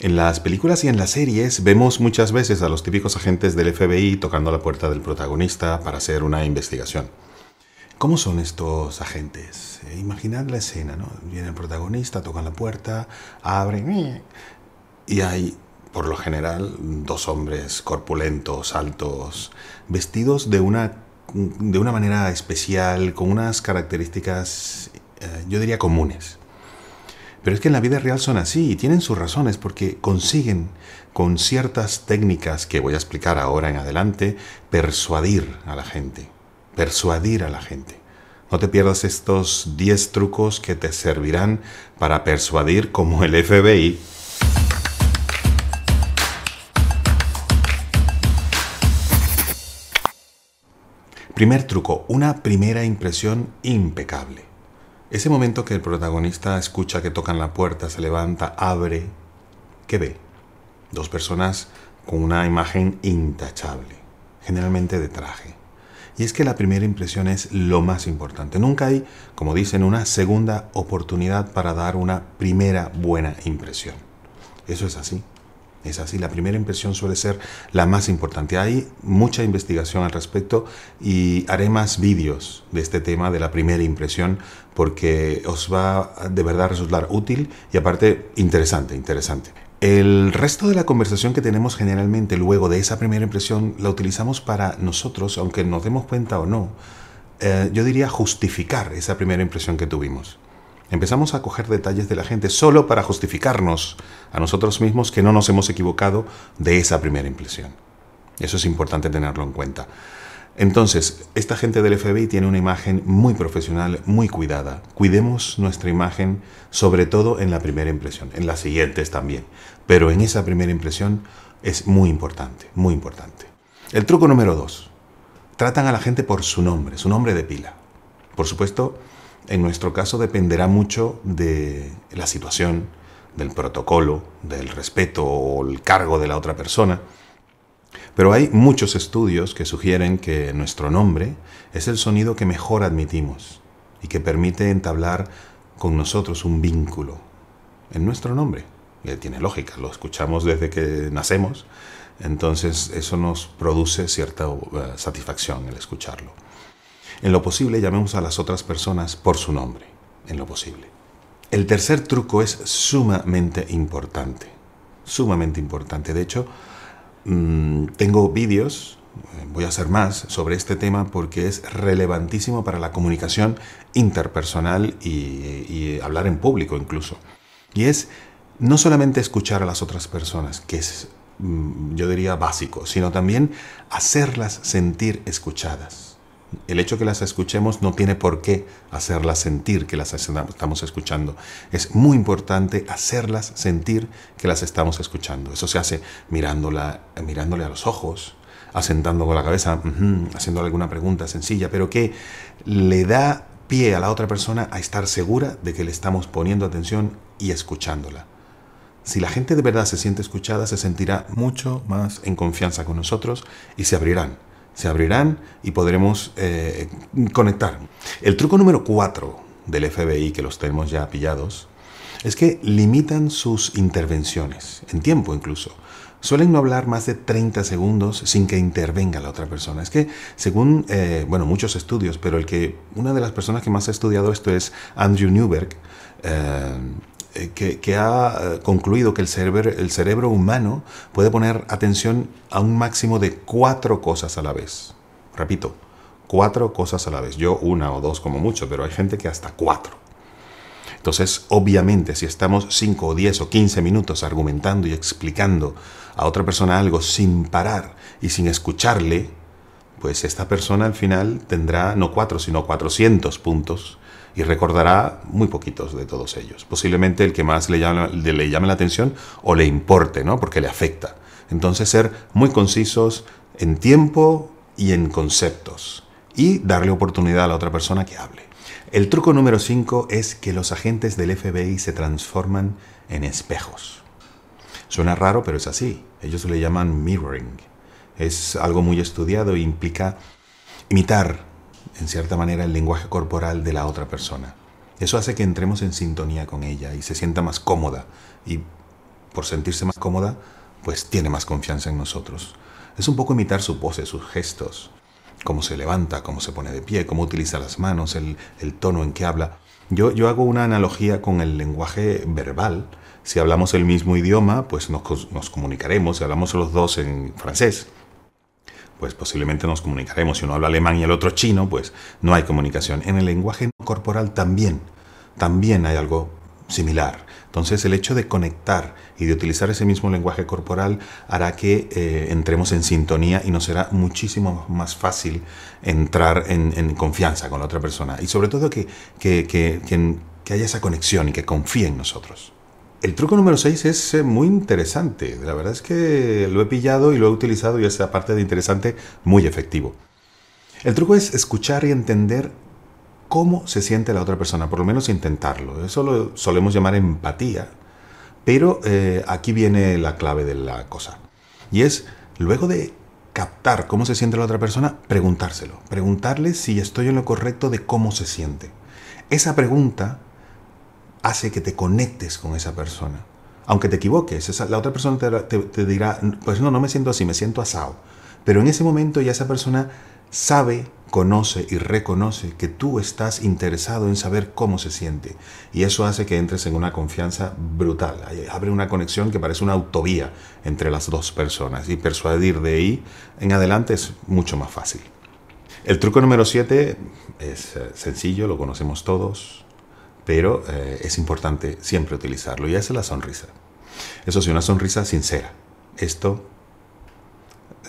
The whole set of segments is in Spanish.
En las películas y en las series vemos muchas veces a los típicos agentes del FBI tocando la puerta del protagonista para hacer una investigación. ¿Cómo son estos agentes? Eh, imaginad la escena, ¿no? Viene el protagonista, tocan la puerta, abren y hay, por lo general, dos hombres corpulentos, altos, vestidos de una, de una manera especial, con unas características, eh, yo diría, comunes. Pero es que en la vida real son así y tienen sus razones porque consiguen con ciertas técnicas que voy a explicar ahora en adelante persuadir a la gente. Persuadir a la gente. No te pierdas estos 10 trucos que te servirán para persuadir como el FBI. Primer truco, una primera impresión impecable. Ese momento que el protagonista escucha que tocan la puerta, se levanta, abre, ¿qué ve? Dos personas con una imagen intachable, generalmente de traje. Y es que la primera impresión es lo más importante. Nunca hay, como dicen, una segunda oportunidad para dar una primera buena impresión. Eso es así. Es así, la primera impresión suele ser la más importante. Hay mucha investigación al respecto y haré más vídeos de este tema de la primera impresión porque os va de verdad a resultar útil y aparte interesante, interesante. El resto de la conversación que tenemos generalmente luego de esa primera impresión la utilizamos para nosotros, aunque nos demos cuenta o no, eh, yo diría justificar esa primera impresión que tuvimos. Empezamos a coger detalles de la gente solo para justificarnos a nosotros mismos que no nos hemos equivocado de esa primera impresión. Eso es importante tenerlo en cuenta. Entonces, esta gente del FBI tiene una imagen muy profesional, muy cuidada. Cuidemos nuestra imagen, sobre todo en la primera impresión, en las siguientes también. Pero en esa primera impresión es muy importante, muy importante. El truco número dos. Tratan a la gente por su nombre, su nombre de pila. Por supuesto, en nuestro caso dependerá mucho de la situación, del protocolo, del respeto o el cargo de la otra persona. Pero hay muchos estudios que sugieren que nuestro nombre es el sonido que mejor admitimos y que permite entablar con nosotros un vínculo en nuestro nombre. Y tiene lógica, lo escuchamos desde que nacemos, entonces eso nos produce cierta eh, satisfacción el escucharlo. En lo posible llamemos a las otras personas por su nombre, en lo posible. El tercer truco es sumamente importante, sumamente importante. De hecho, mm, tengo vídeos, eh, voy a hacer más sobre este tema porque es relevantísimo para la comunicación interpersonal y, y hablar en público incluso. Y es no solamente escuchar a las otras personas, que es, mm, yo diría, básico, sino también hacerlas sentir escuchadas el hecho que las escuchemos no tiene por qué hacerlas sentir que las estamos escuchando. Es muy importante hacerlas sentir que las estamos escuchando. Eso se hace mirándola, mirándole a los ojos, asentando con la cabeza, haciendo alguna pregunta sencilla, pero que le da pie a la otra persona a estar segura de que le estamos poniendo atención y escuchándola. Si la gente de verdad se siente escuchada, se sentirá mucho más en confianza con nosotros y se abrirán se abrirán y podremos eh, conectar. El truco número 4 del FBI, que los tenemos ya pillados, es que limitan sus intervenciones, en tiempo incluso. Suelen no hablar más de 30 segundos sin que intervenga la otra persona. Es que, según, eh, bueno, muchos estudios, pero el que, una de las personas que más ha estudiado esto es Andrew Newberg, eh, eh, que, ha eh, concluido que el cerebro, humano puede poner atención a un máximo de cuatro cosas a la vez. Repito, cuatro cosas a la vez. Yo una o dos como mucho, pero hay gente que hasta cuatro. Entonces, obviamente, si estamos 5 o 10 o 15 minutos argumentando y explicando a otra persona algo sin parar y sin escucharle, pues esta persona al final tendrá no cuatro, sino 400 puntos y recordará muy poquitos de todos ellos. Posiblemente el que más le llame, le llame la atención o le importe, ¿no? porque le afecta. Entonces ser muy concisos en tiempo y en conceptos y darle oportunidad a la otra persona que hable. El truco número 5 es que los agentes del FBI se transforman en espejos. Suena raro, pero es así. Ellos le llaman mirroring. Es algo muy estudiado e implica imitar en cierta manera, el lenguaje corporal de la otra persona. Eso hace que entremos en sintonía con ella y se sienta más cómoda y por sentirse más cómoda, pues tiene más confianza en nosotros. Es un poco imitar su pose, sus gestos, cómo se levanta, cómo se pone de pie, cómo utiliza las manos, el, tono en que habla. Yo, yo hago una analogía con el lenguaje verbal. Si hablamos el mismo idioma, pues nos, nos comunicaremos. Si hablamos los dos en francés, pues posiblemente nos comunicaremos. Si uno habla alemán y el otro chino, pues no hay comunicación. En el lenguaje corporal también, también hay algo similar. Entonces el hecho de conectar y de utilizar ese mismo lenguaje corporal hará que eh, entremos en sintonía y nos será muchísimo más fácil entrar en, confianza con la otra persona. Y sobre todo que, que, que haya esa conexión y que confíe en nosotros. El truco número 6 es eh, muy interesante. La verdad es que lo he pillado y lo he utilizado y es, aparte de interesante, muy efectivo. El truco es escuchar y entender cómo se siente la otra persona, por lo menos intentarlo. Eso lo solemos llamar empatía, pero eh, aquí viene la clave de la cosa. Y es, luego de captar cómo se siente la otra persona, preguntárselo. Preguntarle si estoy en lo correcto de cómo se siente. Esa pregunta hace que te conectes con esa persona. Aunque te equivoques, la otra persona te, dirá, pues no, no me siento así, me siento asado. Pero en ese momento ya esa persona sabe, conoce y reconoce que tú estás interesado en saber cómo se siente. Y eso hace que entres en una confianza brutal. Abre una conexión que parece una autovía entre las dos personas. Y persuadir de ahí en adelante es mucho más fácil. El truco número 7 es eh, sencillo, lo conocemos todos pero eh, es importante siempre utilizarlo y esa es la sonrisa. Eso sí, una sonrisa sincera. Esto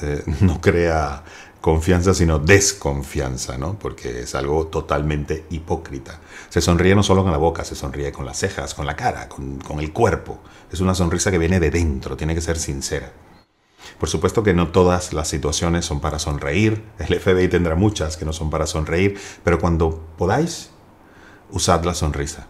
eh, no crea confianza, sino desconfianza, ¿no? Porque es algo totalmente hipócrita. Se sonríe no solo con la boca, se sonríe con las cejas, con la cara, con, con el cuerpo. Es una sonrisa que viene de dentro, tiene que ser sincera. Por supuesto que no todas las situaciones son para sonreír, el FBI tendrá muchas que no son para sonreír, pero cuando podáis, usad la sonrisa,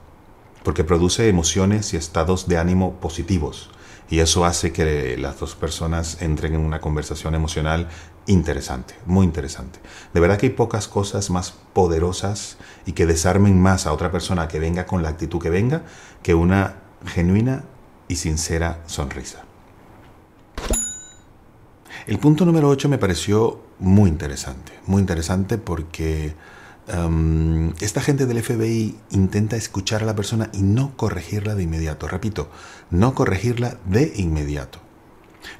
porque produce emociones y estados de ánimo positivos. Y eso hace que las dos personas entren en una conversación emocional interesante, muy interesante. De verdad que hay pocas cosas más poderosas y que desarmen más a otra persona que venga con la actitud que venga que una genuina y sincera sonrisa. El punto número 8 me pareció muy interesante, muy interesante porque esta gente del FBI intenta escuchar a la persona y no corregirla de inmediato. Repito, no corregirla de inmediato.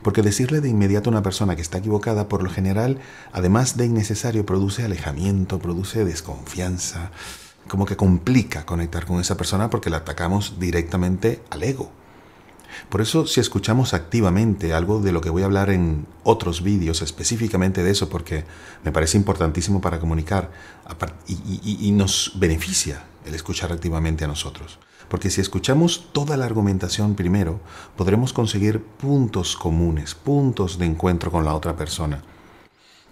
Porque decirle de inmediato a una persona que está equivocada, por lo general, además de innecesario, produce alejamiento, produce desconfianza, como que complica conectar con esa persona porque la atacamos directamente al ego. Por eso, si escuchamos activamente algo de lo que voy a hablar en otros vídeos, específicamente de eso, porque me parece importantísimo para comunicar y, nos beneficia el escuchar activamente a nosotros. Porque si escuchamos toda la argumentación primero, podremos conseguir puntos comunes, puntos de encuentro con la otra persona.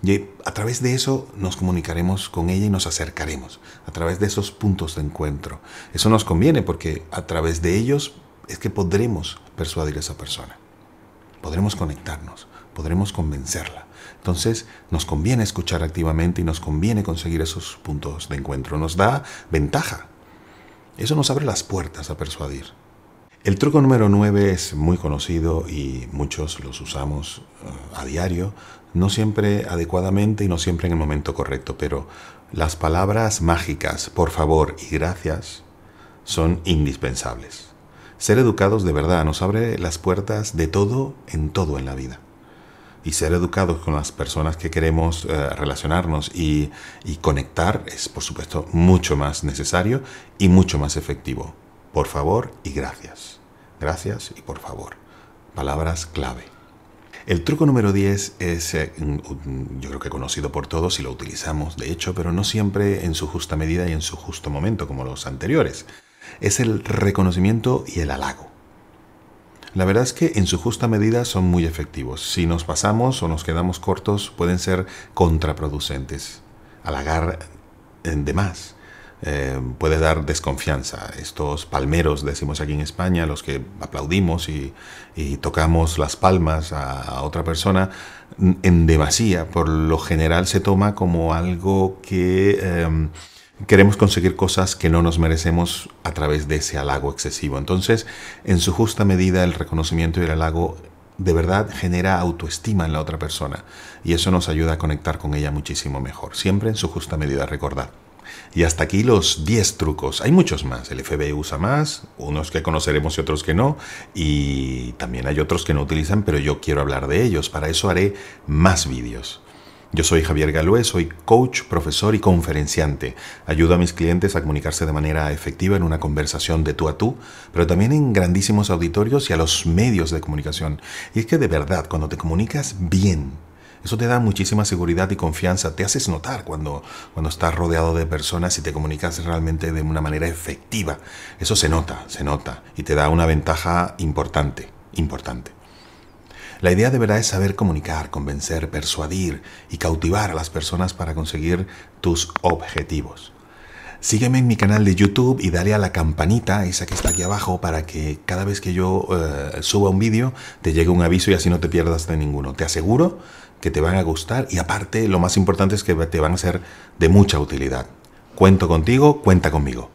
Y a través de eso nos comunicaremos con ella y nos acercaremos, a través de esos puntos de encuentro. Eso nos conviene porque a través de ellos es que podremos persuadir a esa persona. Podremos conectarnos, podremos convencerla. Entonces nos conviene escuchar activamente y nos conviene conseguir esos puntos de encuentro. Nos da ventaja. Eso nos abre las puertas a persuadir. El truco número 9 es muy conocido y muchos los usamos eh, a diario, no siempre adecuadamente y no siempre en el momento correcto, pero las palabras mágicas, por favor y gracias, son indispensables. Ser educados de verdad nos abre las puertas de todo en todo en la vida. Y ser educados con las personas que queremos eh, relacionarnos y, conectar es, por supuesto, mucho más necesario y mucho más efectivo. Por favor y gracias. Gracias y por favor. Palabras clave. El truco número 10 es, eh, yo creo que conocido por todos y lo utilizamos, de hecho, pero no siempre en su justa medida y en su justo momento como los anteriores es el reconocimiento y el halago. La verdad es que en su justa medida son muy efectivos. Si nos pasamos o nos quedamos cortos pueden ser contraproducentes. Halagar de más eh, puede dar desconfianza. Estos palmeros, decimos aquí en España, los que aplaudimos y, tocamos las palmas a, otra persona, en demasía, por lo general se toma como algo que... Eh, queremos conseguir cosas que no nos merecemos a través de ese halago excesivo. Entonces, en su justa medida, el reconocimiento y el halago de verdad genera autoestima en la otra persona y eso nos ayuda a conectar con ella muchísimo mejor. Siempre en su justa medida, recordad. Y hasta aquí los 10 trucos. Hay muchos más. El FBI usa más, unos que conoceremos y otros que no. Y también hay otros que no utilizan, pero yo quiero hablar de ellos. Para eso haré más vídeos. Yo soy Javier Galué, soy coach, profesor y conferenciante. Ayudo a mis clientes a comunicarse de manera efectiva en una conversación de tú a tú, pero también en grandísimos auditorios y a los medios de comunicación. Y es que de verdad, cuando te comunicas bien, eso te da muchísima seguridad y confianza. Te haces notar cuando, cuando estás rodeado de personas y te comunicas realmente de una manera efectiva. Eso se nota, se nota y te da una ventaja importante, importante. La idea de verdad es saber comunicar, convencer, persuadir y cautivar a las personas para conseguir tus objetivos. Sígueme en mi canal de YouTube y dale a la campanita, esa que está aquí abajo, para que cada vez que yo eh, suba un vídeo te llegue un aviso y así no te pierdas de ninguno. Te aseguro que te van a gustar y aparte lo más importante es que te van a ser de mucha utilidad. Cuento contigo, cuenta conmigo.